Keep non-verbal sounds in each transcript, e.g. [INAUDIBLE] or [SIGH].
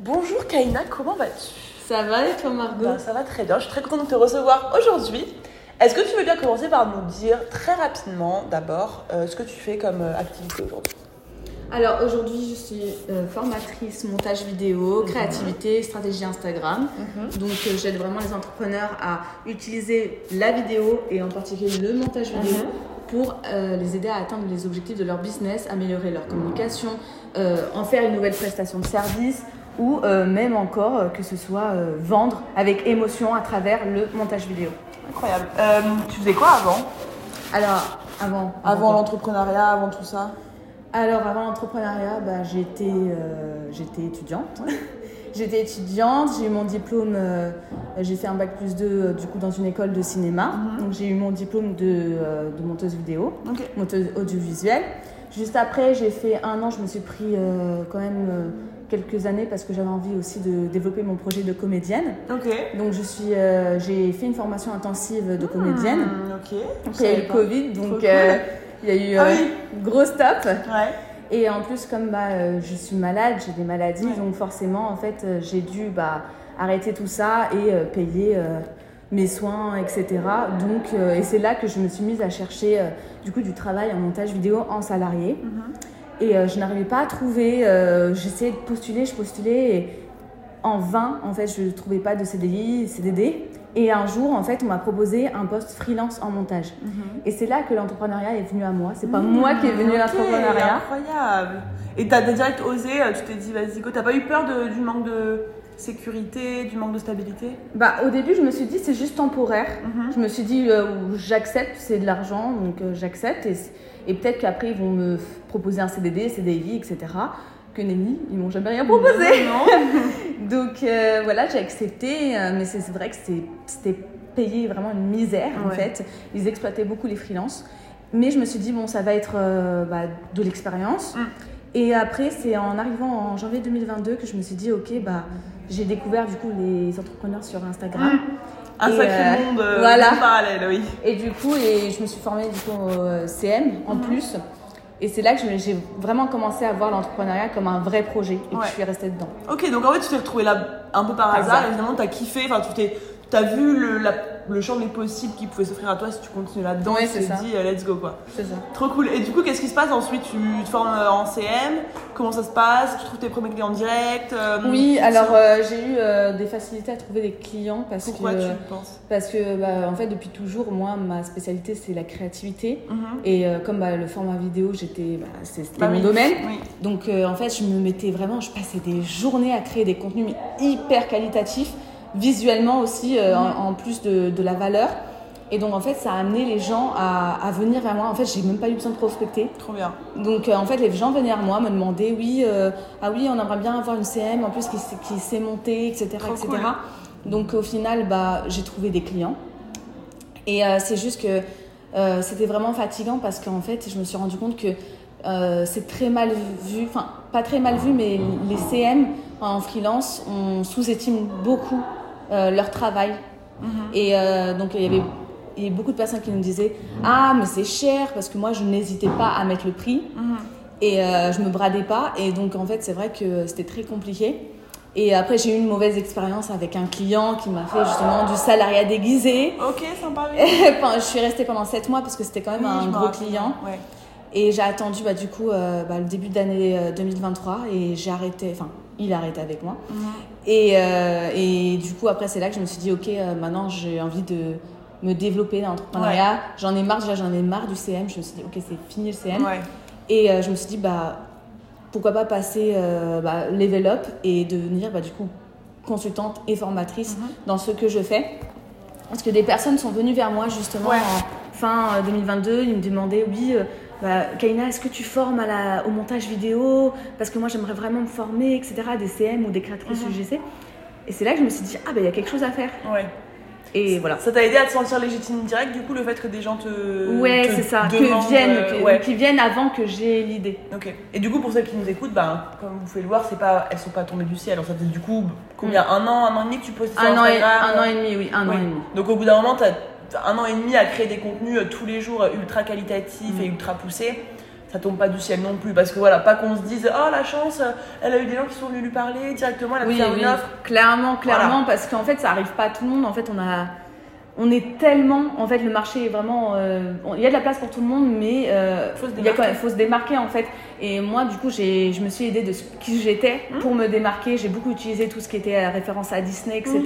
Bonjour Kaina, comment vas-tu? Ça va et toi Margot? Ben, Ça va très bien, je suis très contente de te recevoir aujourd'hui. Est-ce que tu veux bien commencer par nous dire très rapidement d'abord euh, ce que tu fais comme euh, activité aujourd'hui? Alors aujourd'hui je suis euh, formatrice montage vidéo, Mhm. créativité, stratégie Instagram. Donc euh, j'aide vraiment les entrepreneurs à utiliser la vidéo et en particulier le montage vidéo Mhm. pour euh, les aider à atteindre les objectifs de leur business, améliorer leur communication, en faire une nouvelle prestation de service ou euh, même encore euh, que ce soit euh, vendre avec émotion à travers le montage vidéo. Incroyable. Tu faisais quoi avant? Alors avant Avant l'entrepreneuriat, avant tout ça? Alors, avant l'entrepreneuriat, bah, j'étais euh, j'étais étudiante. [LAUGHS] j'étais étudiante, j'ai eu mon diplôme, euh, j'ai fait un bac plus 2 euh, du coup dans une école de cinéma. Mhm. Donc, j'ai eu mon diplôme de, de monteuse vidéo, monteuse audiovisuelle. Juste après, j'ai fait un an, je me suis pris euh, quand même euh, quelques années parce que j'avais envie aussi de développer mon projet de comédienne. Ok. Donc, je suis, euh, j'ai fait une formation intensive de comédienne. Ok. Après, il y a eu le Covid, donc cool. il y a eu Ah oui. gros stop. Ouais. Et en plus, comme bah, je suis malade, j'ai des maladies, Ouais. donc forcément, en fait, j'ai dû bah, arrêter tout ça et payer mes soins, etc. Donc, euh, et c'est là que je me suis mise à chercher euh, du coup du travail en montage vidéo en salarié. Mhm. Et euh, je n'arrivais pas à trouver. J'essayais de postuler, je postulais et en vain, en fait, je ne trouvais pas de CDI, CDD. Et un jour, en fait, on m'a proposé un poste freelance en montage. Et c'est là que l'entrepreneuriat est venu à moi. C'est pas moi qui est venu à Ok, l'entrepreneuriat. Incroyable. Et t'as direct osé, tu t'es dit vas-y go. T'as pas eu peur de- du manque de sécurité, du manque de stabilité Bah, au début, je me suis dit c'est juste temporaire. Mhm. Je me suis dit euh, j'accepte, c'est de l'argent, donc euh, j'accepte. Et, et peut-être qu'après, ils vont me proposer un CDD, CDI, etc. Que nenni, ils m'ont jamais rien proposé. Non. [LAUGHS] Donc euh, voilà, j'ai accepté, mais c'est vrai que c'était payé vraiment une misère en fait. Ils exploitaient beaucoup les freelances. Mais je me suis dit, bon, ça va être bah, de l'expérience. Mm. Et après, c'est en arrivant en janvier 2022 que je me suis dit, ok, bah, j'ai découvert du coup les entrepreneurs sur Instagram. Un Et, sacré euh, monde euh, voilà. parallèle, oui. Et du coup, et je me suis formée du coup au CM en Mhm. plus. Et c'est là que j'ai vraiment commencé à voir l'entrepreneuriat comme un vrai projet et Ouais. que je suis restée dedans. Ok, donc en fait, tu t'es retrouvé là un peu par hasard et finalement, t'as kiffé, enfin, tu t'es. T'as vu le, la- le champ des possibles qui pouvait s'offrir à toi si tu continues là-dedans Ouais, c'est ça. dit euh, let's go quoi. C'est ça. Trop cool. Et du coup, qu'est-ce qui se passe ensuite? Tu te formes euh, en CM Comment ça se passe? Tu trouves tes premiers clients en direct euh, Oui, alors euh, j'ai eu euh, des facilités à trouver des clients parce Pourquoi que, tu penses? parce que bah, en fait, depuis toujours, moi, ma spécialité, c'est la créativité. Mhm. Et comme bah, le format vidéo, j'étais, bah, c'était Bah mon oui. domaine. Oui. Donc en fait, je me mettais vraiment, je passais des journées à créer des contenus hyper qualitatifs, visuellement aussi, euh, en, en plus de, de la valeur. Et donc en fait, ça a amené les gens à, à venir vers moi. En fait, j'ai même pas eu besoin de prospecter. Trop bien. Donc euh, en fait, les gens venaient vers moi, me demandaient, oui, euh, ah oui, on aimerait bien avoir une CM, en plus qui, qui sait monter, etc. Trop etc. cool. Donc au final, bah, j'ai trouvé des clients. Et c'est juste que c'était vraiment fatigant parce qu'en fait, je me suis rendu compte que euh, c'est très mal vu, enfin pas très mal vu, mais les CM en freelance, on sous-estime beaucoup euh, leur travail. Mhm. Et euh, donc il y avait il y a beaucoup de personnes qui nous disaient Ah, mais c'est cher parce que moi je n'hésitais pas à mettre le prix Mhm. et euh, je me bradais pas. Et donc en fait, c'est vrai que c'était très compliqué. Et après, j'ai eu une mauvaise expérience avec un client qui m'a fait justement du salariat déguisé. Ok, sympa, [LAUGHS] je suis restée pendant 7 mois parce que c'était quand même Oui, un gros client. Ouais. Et j'ai attendu bah, du coup euh, bah, le début d'année euh, 2023 et j'ai arrêté, enfin, il a arrêté avec moi. Mhm. Et, euh, et du coup, après, c'est là que je me suis dit, ok, euh, maintenant j'ai envie de me développer dans l'entrepreneuriat. J'en ai marre, déjà, j'en ai marre du CM. Je me suis dit, ok, c'est fini le CM. Ouais. Et euh, je me suis dit, bah, pourquoi pas passer bah, level up et devenir bah, du coup consultante et formatrice Mhm. dans ce que je fais. Parce que des personnes sont venues vers moi justement Ouais. en fin euh, 2022, ils me demandaient, oui, bah, Kaina, est-ce que tu formes à la, au montage vidéo? Parce que moi j'aimerais vraiment me former, etc., des CM ou des créatrices Mhm. UGC. Et c'est là que je me suis dit, ah, bah, il y a quelque chose à faire. Ouais. Et voilà. Ça t'a aidé à te sentir légitime direct, du coup, le fait que des gens te. Ouais, c'est ça, que viennent, euh, que- ouais. qui viennent avant que j'ai l'idée. Ok. Et du coup, pour celles qui nous écoutent, ben, comme vous pouvez le voir, c'est pas, elles sont pas tombées du ciel. Alors, ça faisait du coup combien? Un an, un an et demi que tu postais Mm. Un an, et, un an et demi, oui, un Oui. an et demi. Donc, au bout d'un moment, t'as un an et demi à créer des contenus euh, tous les jours euh, ultra qualitatifs Mm. et ultra poussés. ça tombe pas du ciel non plus. Parce que voilà, pas qu'on se dise, oh la chance, elle a eu des gens qui sont venus lui parler directement, elle a Oui, oui, une offre. clairement, clairement, parce qu'en fait, ça arrive pas à tout le monde. En fait, on a, on est tellement, en fait, le marché est vraiment, euh, il y a de la place pour tout le monde, mais euh, il faut se démarquer en fait. Et moi, du coup, j'ai, je me suis aidée de ce qui j'étais Mmh. pour me démarquer. J'ai beaucoup utilisé tout ce qui était euh, référence à Disney, etc.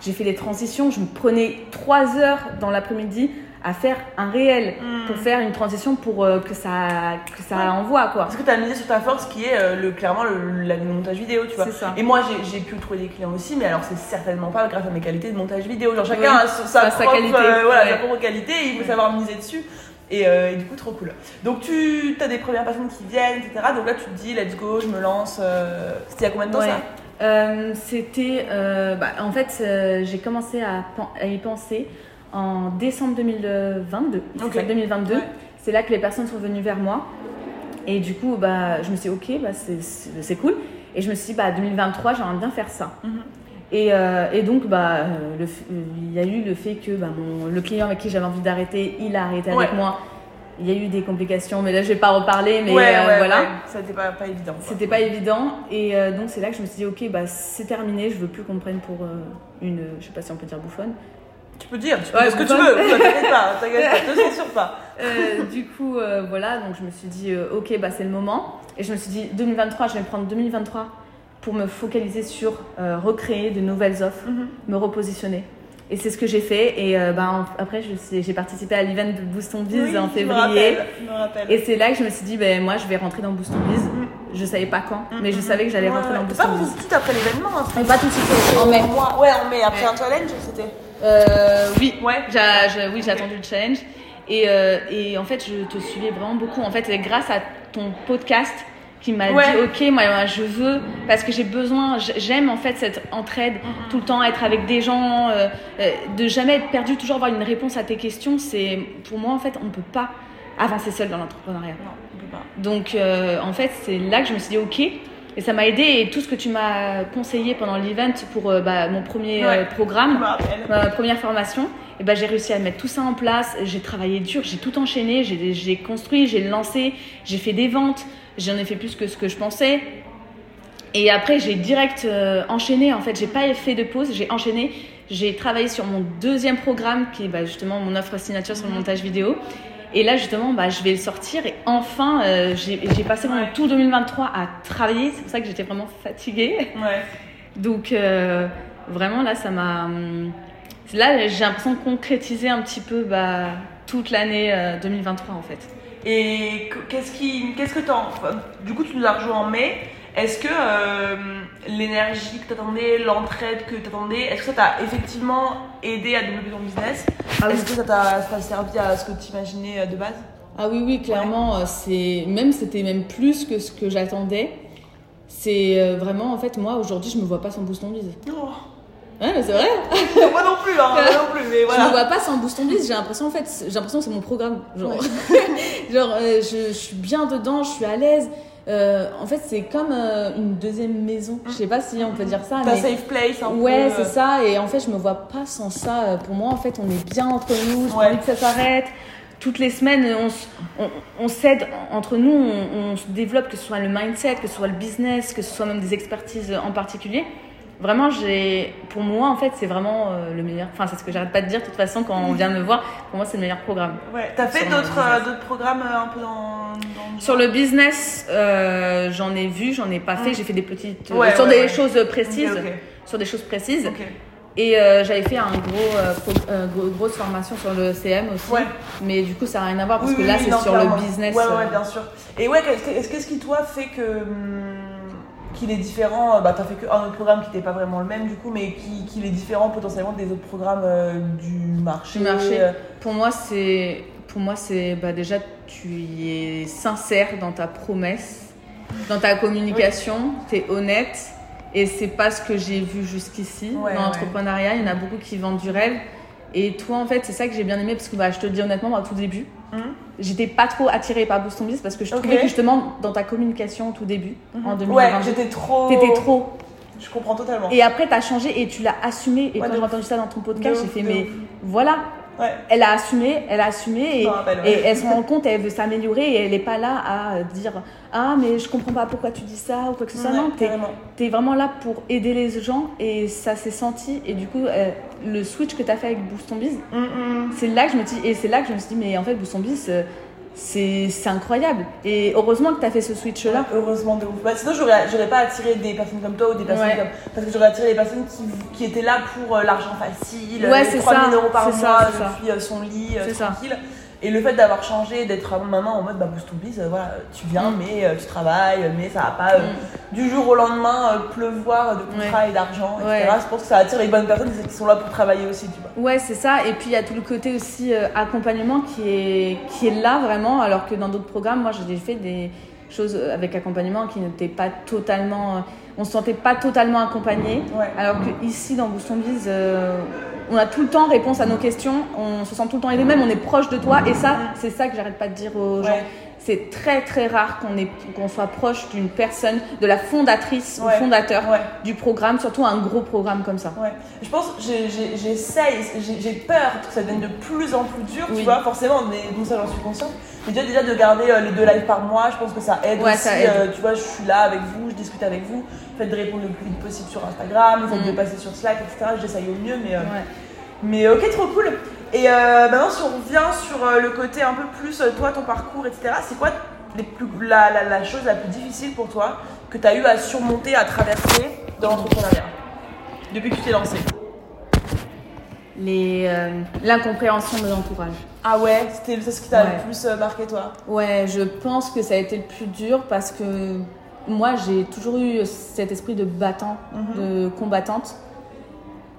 J'ai fait des transitions. Je me prenais trois heures dans l'après-midi à faire un réel Mmh. pour faire une transition pour euh, que ça, que ça envoie quoi. Parce que tu as misé sur ta force qui est euh, le, clairement le, montage vidéo, tu vois. C'est ça. Et moi, j'ai- pu trouver des clients aussi, mais alors c'est certainement pas grâce à mes qualités de montage vidéo. Genre chacun Oui, a sa, propre, qualité, euh, voilà, ouais. sa propre qualité et il faut savoir miser dessus. Et, euh, et du coup, trop cool. Donc tu as des premières personnes qui viennent, etc. Donc là, tu te dis, let's go, je me lance. euh, C'était il y a combien de temps Ouais. ça? Euh, C'était. bah, en fait, j'ai commencé à, y penser en décembre 2022. C'est Ok. ça, 2022. Ouais. C'est là que les personnes sont venues vers moi. Et du coup, bah, je me suis dit, ok, bah, c'est cool. Et je me suis dit, bah, 2023, j'aimerais bien faire ça. Mhm. Et, euh, et donc, bah, euh, le il y a eu le fait que bah, mon- le client avec qui j'avais envie d'arrêter, il a arrêté avec moi. Il y a eu des complications, mais là, je vais pas reparler. Mais ouais, euh, ouais, voilà. Ça n'était pas, pas évident. C'était pas évident et euh, donc c'est là que je me suis dit ok bah c'est terminé, je veux plus qu'on me prenne pour une, je sais pas si on peut dire bouffonne. Tu peux dire, tu peux dire ce que tu veux. T'inquiète pas, t'inquiète pas, te censure pas. [LAUGHS] Du coup voilà donc je me suis dit ok bah c'est le moment et je me suis dit 2023 je vais prendre 2023 pour me focaliser sur euh, recréer de nouvelles offres, Mhm. me repositionner. Et c'est ce que j'ai fait et euh, bah, en- après j'ai participé à l'event de Boost on Biz Oui, en je me février. rappelle, je me rappelle. Et c'est là que je me suis dit, ben, moi je vais rentrer dans Boost on Biz. Je savais pas quand, mais je savais que j'allais Ouais, rentrer ouais. dans T'es Boost pas on tout Biz. de suite après l'événement, hein, pas tout de suite, en mai. Ouais, en mai, après Ouais. un challenge, c'était. Euh, oui, Ouais. J'a- j'a- oui, j'ai attendu le challenge. Et, euh, et en fait, je te suivais vraiment beaucoup. En fait, grâce à ton podcast qui m'a Ouais. dit, ok, moi, je veux, parce que j'ai besoin, j'aime en fait cette entraide, Mm-hmm. tout le temps être avec des gens, euh, euh, de jamais être perdu, toujours avoir une réponse à tes questions. C'est pour moi, en fait, on peut pas avancer seul dans l'entrepreneuriat. Donc, euh, en fait, c'est là que je me suis dit, ok. Et ça m'a aidé. Et tout ce que tu m'as conseillé pendant l'event pour bah, mon premier Ouais. programme, ma première formation, et ben j'ai réussi à mettre tout ça en place. J'ai travaillé dur, j'ai tout enchaîné, j'ai construit, j'ai lancé, j'ai fait des ventes, j'en ai fait plus que ce que je pensais. Et après, j'ai direct euh, enchaîné. En fait, j'ai pas fait de pause, j'ai enchaîné. J'ai travaillé sur mon deuxième programme, qui est bah, justement mon offre signature sur le montage vidéo. Et là, justement, bah, je vais le sortir. Et enfin, euh, j'ai passé mon Ouais. tout 2023 à travailler. C'est pour ça que j'étais vraiment fatiguée. Ouais. Donc euh, vraiment là ça m'a hum, là j'ai l'impression de concrétiser un petit peu bah, toute l'année euh, 2023 en fait. Et que- qu'est-ce qui, qu'est-ce que t'en, enfin, du coup, tu nous as rejoint en mai. Est-ce que euh, l'énergie que t'attendais, l'entraide que t'attendais, est-ce que ça t'a effectivement aidé à développer ton business? Ah oui. Est-ce que ça t'a, ça t'a servi à ce que tu imaginais de base? Ah oui oui clairement euh, c'est même c'était même plus que ce que j'attendais. C'est euh, vraiment en fait moi aujourd'hui je me vois pas sans boost on bise. Non, Ouais mais c'est vrai. [LAUGHS] moi non plus, hein, moi non plus, mais Je me voilà. vois pas sans boost. J'ai l'impression en fait j'ai l'impression que c'est mon programme. Genre, [LAUGHS] genre euh, je, je suis bien dedans, je suis à l'aise. Euh, en fait c'est comme euh, une deuxième maison. Je sais pas si on peut dire ça. Ta mais... safe place, un Ouais, c'est ça. Et en fait, je me vois pas sans ça. Pour moi, en fait, on est bien entre nous. J'ai Ouais. envie que ça s'arrête. Toutes les semaines, on, s- on, on s'aide entre nous. On, on se développe, que ce soit le mindset, que ce soit le business, que ce soit même des expertises en particulier. Vraiment, j'ai, pour moi, en fait, c'est vraiment euh, le meilleur. Enfin, c'est ce que j'arrête pas de dire. De toute façon, quand on vient me voir, pour moi, c'est le meilleur programme. Ouais. T'as fait d'autres, euh, d'autres programmes euh, un peu dans, dans Sur le business, j'en ai vu, j'en ai pas fait. J'ai fait des petites, Ouais, sur ouais, des ouais. choses précises, sur des choses précises. Et euh, j'avais fait un gros, euh, pro- euh, gros- grosse formation sur le CM aussi. Ouais. Mais du coup, ça n'a rien à voir parce Oui, que oui, là, oui, c'est sur clairement. le business. Ouais, ouais, bien sûr. Et ouais, qu'est-ce qui toi fait que hum, qu'il est différent euh, Bah, t'as fait qu'un autre programme qui n'était pas vraiment le même du coup, mais qui qu'il est différent potentiellement des autres programmes euh, du marché. Du marché. euh, Pour moi, c'est pour moi c'est bah, déjà tu y es sincère dans ta promesse, dans ta communication, tu es honnête et c'est pas ce que j'ai vu jusqu'ici Ouais, dans ouais. l'entrepreneuriat. Il y en a beaucoup qui vendent du rêve. Et toi, en fait, c'est ça que j'ai bien aimé parce que bah, je te le dis honnêtement, moi, au tout début, hum, j'étais pas trop attirée par Boost Ton Business parce que je trouvais que justement dans ta communication au tout début, en Ouais, 2020, j'étais trop. t'étais trop Je comprends totalement. Et après, tu as changé et tu l'as assumé. Et Ouais, quand j'ai entendu ça dans ton podcast, De j'ai fait, mais ouf. voilà. Ouais. Elle a assumé, elle a assumé et, Je me rappelle, ouais. et elle se rend compte, elle veut s'améliorer et elle n'est pas là à dire Ah, mais je comprends pas pourquoi tu dis ça ou quoi que ce soit. Ouais, non, t'es vraiment là pour aider les gens et ça s'est senti. Et du coup, euh, le switch que tu as fait avec Boost Ton Biz, Mm, mm. c'est là que je me dis, et c'est là que je me suis dit, mais en fait, Boost Ton Biz, euh, c'est incroyable. Et heureusement que tu as fait ce switch-là. Heureusement de ouf. Bah, sinon, j'aurais, pas attiré des personnes comme toi ou des personnes Ouais. comme. Parce que j'aurais attiré des personnes qui, qui étaient là pour euh, l'argent facile, Ouais, les c'est 3000 ça, euros par mois ça, depuis euh, son lit, euh, C'est ça. Et le fait d'avoir changé, d'être maintenant en mode bah, boost to biz, euh, voilà, tu viens, Mm. mais euh, tu travailles, mais ça va pas euh, du jour au lendemain euh, pleuvoir de contrats et d'argent, etc. Ouais. Je pense que ça attire les bonnes personnes qui sont là pour travailler aussi, tu vois. Ouais, c'est ça. Et puis il y a tout le côté aussi accompagnement qui est, qui est là vraiment, alors que dans d'autres programmes, moi j'ai fait des choses avec accompagnement qui n'étaient pas totalement. on se sentait pas totalement accompagné. Ouais. Alors que ici dans Boost Biz, euh, on a tout le temps réponse à nos questions, on se sent tout le temps aidé, même on est proche de toi. Et ça, c'est ça que j'arrête pas de dire aux gens. C'est très très rare qu'on qu'on soit proche d'une personne, de la fondatrice Ouais. ou fondateur Ouais. du programme, surtout un gros programme comme ça. Ouais, je pense, j'essaye, j'ai peur que ça devienne de plus en plus dur, tu Oui. vois, forcément, mais donc ça j'en suis consciente. Mais déjà, déjà de garder euh, les deux lives par mois, je pense que ça aide aussi. ça aide. euh, tu vois, je suis là avec vous, je discute avec vous, le fait de répondre le plus vite possible sur Instagram, le fait de passer sur Slack, etc. J'essaye au mieux, mais, euh. Mais ok, trop cool. Et euh, maintenant, si on revient sur euh, le côté un peu plus, euh, toi, ton parcours, etc., c'est quoi les plus, la, la, la chose la plus difficile pour toi que tu as eu à surmonter, à traverser dans l'entrepreneuriat? Depuis que tu t'es lancé Les, euh, l'incompréhension de l'entourage. Ah ouais, c'était c'est ce qui t'a Ouais. le plus euh, marqué toi? Ouais, je pense que ça a été le plus dur parce que moi, j'ai toujours eu cet esprit de battant, de combattante.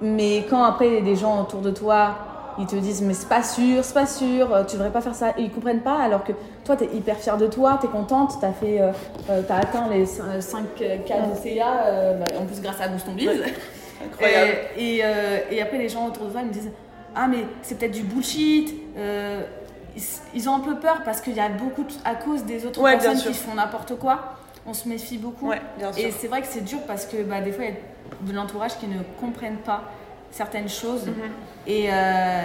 Mais quand après, des gens autour de toi, ils te disent mais c'est pas sûr, c'est pas sûr, euh, tu devrais pas faire ça. Et ils comprennent pas alors que toi, tu es hyper fière de toi, tu es contente, tu as, fait, euh, euh, t'as atteint les 5 cas de CA, euh, bah, en plus grâce à Booston Biz. Incroyable. Et, et, euh, et après, les gens autour de toi ils me disent Ah, mais c'est peut-être du bullshit. Ils, ils ont un peu peur parce qu'il y a beaucoup, de- à cause des autres Ouais, personnes qui font n'importe quoi, on se méfie beaucoup. Ouais, bien sûr. Et c'est vrai que c'est dur parce que bah, des fois, il y a de l'entourage qui ne comprennent pas certaines choses. Mhm. Et. euh,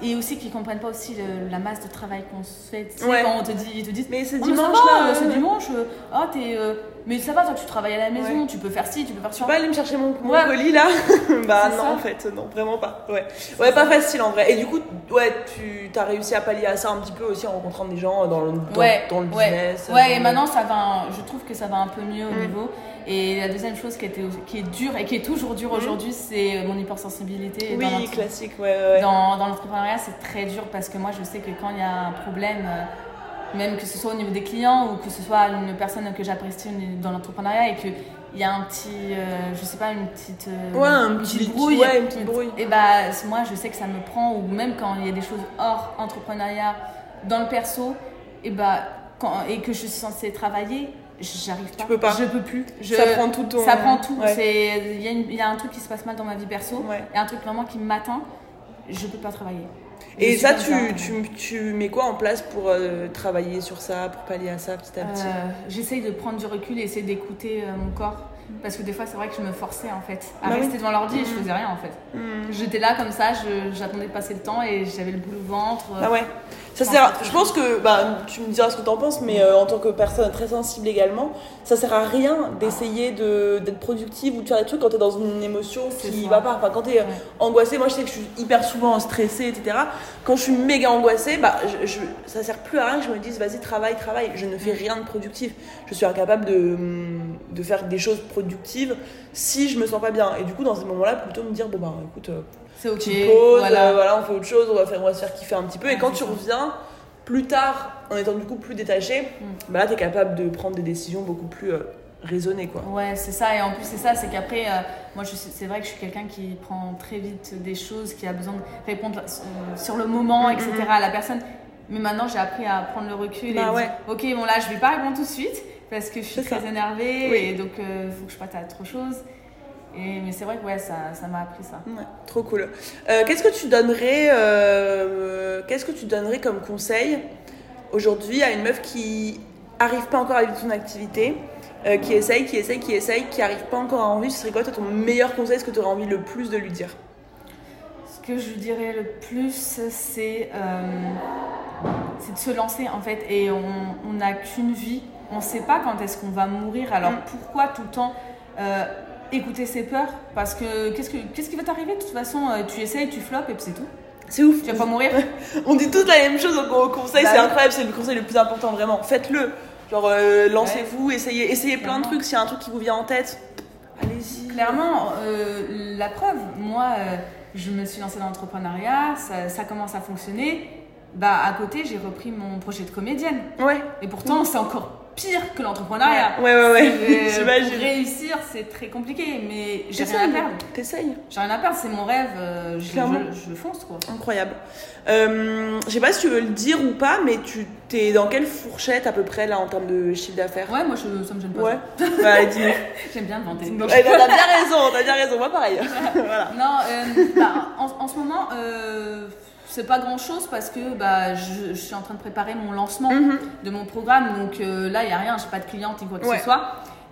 et aussi qui comprennent pas aussi le- la masse de travail qu'on se fait. Tu sais, Ouais. quand on te dit, ils te disent Mais c'est Oh, dimanche là. euh, c'est ouais. dimanche. euh, Ah, t'es, euh, mais ça va, toi tu travailles à la maison, Ouais. tu peux faire ci, tu peux faire Tu ça. peux pas aller me chercher mon, mon Ouais. colis là [LAUGHS] Bah non ça. en fait, non, vraiment pas. Ouais, ouais pas facile en vrai. Et du coup, ouais, tu as réussi à pallier à ça un petit peu aussi en rencontrant des gens dans le, dans, ouais, dans le business. Ouais, et maintenant ça va, un- je trouve que ça va un peu mieux au Mm. niveau. Et la deuxième chose qui, était, qui est dure et qui est toujours dure aujourd'hui, c'est mon hypersensibilité. Mm. Oui, dans classique, ouais, ouais. ouais. Dans, dans l'entrepreneuriat, c'est très dur parce que moi, je sais que quand il y a un problème, euh, même que ce soit au niveau des clients ou que ce soit une personne que j'apprécie dans l'entrepreneuriat et qu'il y a un petit, euh, je sais pas, une petite, euh, Ouais, un petit brouille. ouais, une petite brouille. Et bah, moi, je sais que ça me prend, ou même quand il y a des choses hors entrepreneuriat, dans le perso, et bah, quand, et que je suis censée travailler, j'arrive pas. peux pas. Je peux plus. Je- Ça prend tout ton. ça prend tout. Ouais. Il y, une- il y a un truc qui se passe mal dans ma vie perso. Ouais. Il y a un truc vraiment qui m'atteint. Je peux pas travailler. Et ça, tu, tu, tu mets quoi en place pour euh, travailler sur ça, pour pallier à ça petit à petit Euh, J'essaye de prendre du recul et essayer d'écouter euh, mon corps. Parce que des fois, c'est vrai que je me forçais en fait à Bah oui. rester devant l'ordi et je faisais rien en fait. Hmm. J'étais là comme ça, je- j'attendais de passer le temps et j'avais le boule au ventre. Ah ouais. Ça Je sert. pense à- que- Je pense que bah, tu me diras ce que tu en penses, mais euh, en tant que personne très sensible également, ça sert à rien d'essayer de- d'être productive ou de faire des trucs quand tu es dans une émotion qui ça. va pas. Enfin, quand tu es Ouais. angoissée, moi je sais que je suis hyper souvent stressée, etc. Quand je suis méga angoissée, bah, je, je- ça sert plus à rien que je me dise vas-y, travaille, travaille. Je ne fais rien de productif. Je suis incapable de, de faire des choses productives si je me sens pas bien. Et du coup, dans ces moments-là, plutôt me dire bon, bah écoute. C'est ok. voilà. euh, voilà, on fait autre chose, on va, faire, on va se faire kiffer un petit peu. Et Ouais, quand tu ça. reviens, plus tard, en étant du coup plus détaché, Mm. bah là, tu es capable de prendre des décisions beaucoup plus euh, raisonnées. Quoi. Ouais, c'est ça. Et en plus, c'est ça, c'est qu'après, euh, moi, c'est vrai que je suis quelqu'un qui prend très vite des choses, qui a besoin de répondre sur le moment, Mhm, etc. à la personne. Mais maintenant, j'ai appris à prendre le recul Bah et ouais. dire, ok, bon là, je vais pas répondre tout de suite parce que je suis très ça. énervée Oui. et donc il faut que je passe à autre chose. Et, mais c'est vrai que ouais, ça, ça m'a appris ça. Ouais, trop cool. Euh, qu'est-ce que tu donnerais, euh, qu'est-ce que tu donnerais comme conseil aujourd'hui à une meuf qui arrive pas encore à vivre son activité, euh, qui essaye, qui essaye, qui essaye, qui arrive pas encore à en vivre Ce serait quoi toi, ton meilleur conseil, ce que tu aurais envie le plus de lui dire? Ce que je dirais le plus, c'est c'est de se lancer en fait. Et on n'a qu'une vie. On ne sait pas quand est-ce qu'on va mourir. Alors Mm. pourquoi tout le temps écouter ses peurs Parce que qu'est-ce, que qu'est-ce qui va t'arriver de toute façon euh, Tu essayes, tu floppes et puis c'est tout. C'est ouf. Tu vas pas mourir. [LAUGHS] On dit tous la même chose au conseil, Bah c'est incroyable, c'est le conseil le plus important vraiment. Faites-le. Genre euh, lancez-vous, essayez, essayez plein de trucs. S'il y a un truc qui vous vient en tête, allez-y. Clairement, euh, la preuve, moi, euh, je me suis lancée dans l'entrepreneuriat, ça, ça commence à fonctionner. Bah, à côté, j'ai repris mon projet de comédienne. Ouais. Et pourtant, c'est encore pire que l'entrepreneuriat. Ouais, ouais, ouais. Euh, J'imagine. Réussir, c'est très compliqué, mais j'ai rien à perdre. T'essayes. J'ai rien à perdre, c'est mon rêve, euh, je, Clairement. je, je fonce quoi. Incroyable. Euh, je sais pas si tu veux le dire ou pas, mais tu t'es dans quelle fourchette à peu près là en termes de chiffre d'affaires? Ouais, moi, je, ça me gêne pas. Ouais. [LAUGHS] Bah, dis-nous. J'aime bien vanter. Ouais, [LAUGHS] T'as bien raison, t'as bien raison. Moi, pareil. [LAUGHS] voilà. Non, euh, bah, en, en ce moment, euh, c'est pas grand chose parce que bah, je, je suis en train de préparer mon lancement Mhm. de mon programme. Donc euh, là, il n'y a rien, j'ai pas de cliente ni quoi que Ouais. ce soit.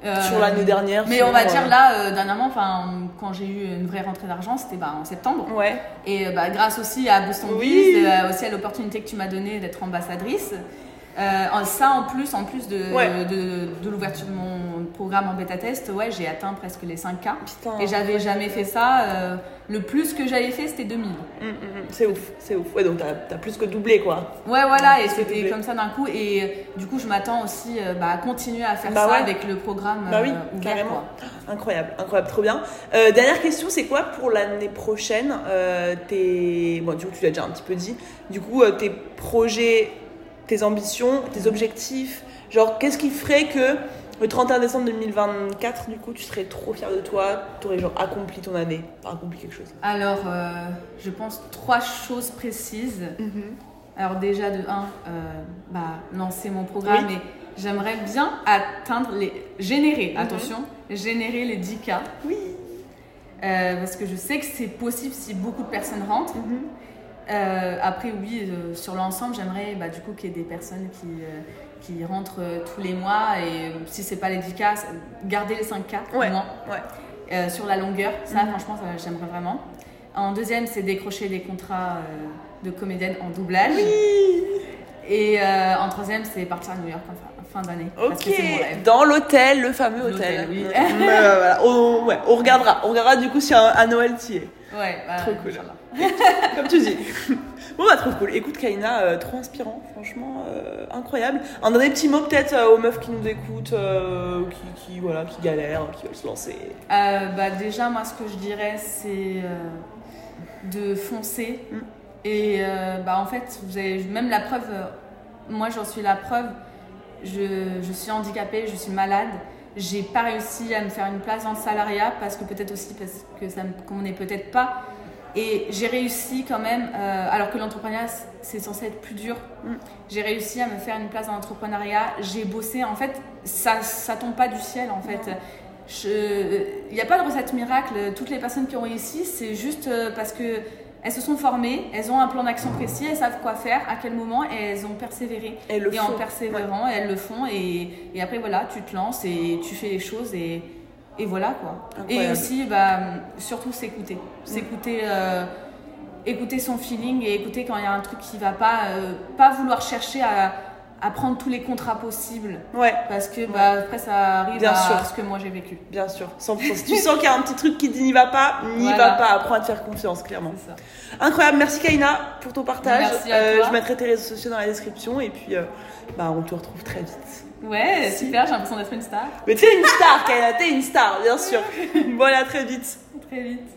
Euh, Sur l'année dernière. Mais on va dire euh, là, euh, dernièrement, enfin, quand j'ai eu une vraie rentrée d'argent, c'était bah, en septembre. Ouais. Et euh, bah, grâce aussi à Boost on Oui. Biz, euh, aussi à l'opportunité que tu m'as donnée d'être ambassadrice. Euh, ça, en plus, en plus de, Ouais. de, de l'ouverture de mon programme en bêta-test, ouais, j'ai atteint presque les 5K. Putain. Et j'avais jamais fait ça. euh, le plus que j'avais fait, c'était 2000. Hum, hum, hum. C'est ouf, c'est ouf. Ouais, donc t'as plus que doublé quoi. Ouais, voilà, et c'était comme ça d'un coup. Et euh, du coup, je m'attends aussi bah, à continuer à faire Bah ça ouais. avec le programme Bah oui, ouvert. carrément. quoi. Incroyable, incroyable, trop bien. Dernière question, c'est quoi pour l'année prochaine tes... Bon, du coup, tu l'as déjà un petit peu dit. Du coup, tes projets, tes ambitions, tes objectifs. Genre, qu'est-ce qui ferait que le 31 décembre 2024, du coup, tu serais trop fier de toi Tu aurais genre accompli ton année, accompli quelque chose? Alors, euh, je pense trois choses précises. Alors déjà de 1, bah, lancer mon programme Oui. et j'aimerais bien atteindre les... Générer, Mhm. attention, générer les 10K. Oui. Euh, parce que je sais que c'est possible si beaucoup de personnes rentrent. Euh, après, oui, euh, sur l'ensemble, j'aimerais bah, du coup qu'il y ait des personnes qui, euh, qui rentrent tous les mois et si c'est pas les 10K, ça- garder les 5K au Ouais, moins ouais. sur la longueur. Ça, Mhm. franchement, ça, j'aimerais vraiment. En deuxième, c'est décrocher des contrats de comédienne en doublage. Et en troisième, c'est partir à New York en fin, d'année. Parce Ok, que c'est mon rêve. dans l'hôtel, le fameux hôtel. Oui. Voilà. on, ouais, on regardera. On regardera du coup si à, à Noël tu es. Ouais, bah, Trop cool. [LAUGHS] Comme tu dis. Bon, bah, trop cool. Écoute, Kaina, euh, trop inspirant, franchement, euh, incroyable. Un dernier petit mot, peut-être, euh, aux meufs qui nous écoutent, euh, qui, qui, voilà, qui galèrent, qui veulent se lancer. Euh, bah, déjà, moi, ce que je dirais, c'est euh, de foncer. Mm. Et euh, bah, en fait, vous avez même la preuve, euh, moi, j'en suis la preuve. Je, je suis handicapée, je suis malade. J'ai pas réussi à me faire une place dans le salariat parce que peut-être aussi parce que ça me convenait peut-être pas. Et j'ai réussi quand même, euh, alors que l'entrepreneuriat c'est censé être plus dur, Mm. j'ai réussi à me faire une place dans l'entrepreneuriat. J'ai bossé, en fait, ça, ça tombe pas du ciel en fait. Il n'y a pas de recette miracle. Toutes les personnes qui ont réussi, c'est juste euh, parce que elles se sont formées, elles ont un plan d'action précis, elles savent quoi faire, à quel moment, et elles ont persévéré. Et le et en persévérant, elles le font, et, et après voilà, tu te lances et tu fais les choses, et, et voilà quoi. Et aussi, bah, surtout s'écouter. S'écouter. euh, écouter son feeling et écouter quand il y a un truc qui va pas, euh, pas vouloir chercher à, à prendre tous les contrats possibles Ouais, parce que bah, après ça arrive Bien à sûr. ce que moi j'ai vécu. bien sûr, 100%. si [LAUGHS] tu sens qu'il y a un petit truc qui dit n'y va pas, n'y Voilà. va pas. Apprends à te faire confiance, clairement. Ça. Incroyable, merci Kaina pour ton partage. Euh, Merci à toi. je mettrai tes réseaux sociaux dans la description et puis euh, bah, on te retrouve très vite. Ouais, super, j'ai l'impression d'être une star. Mais t'es une star, Kaina, t'es une star, bien sûr. bon, allez, à très vite. Très vite.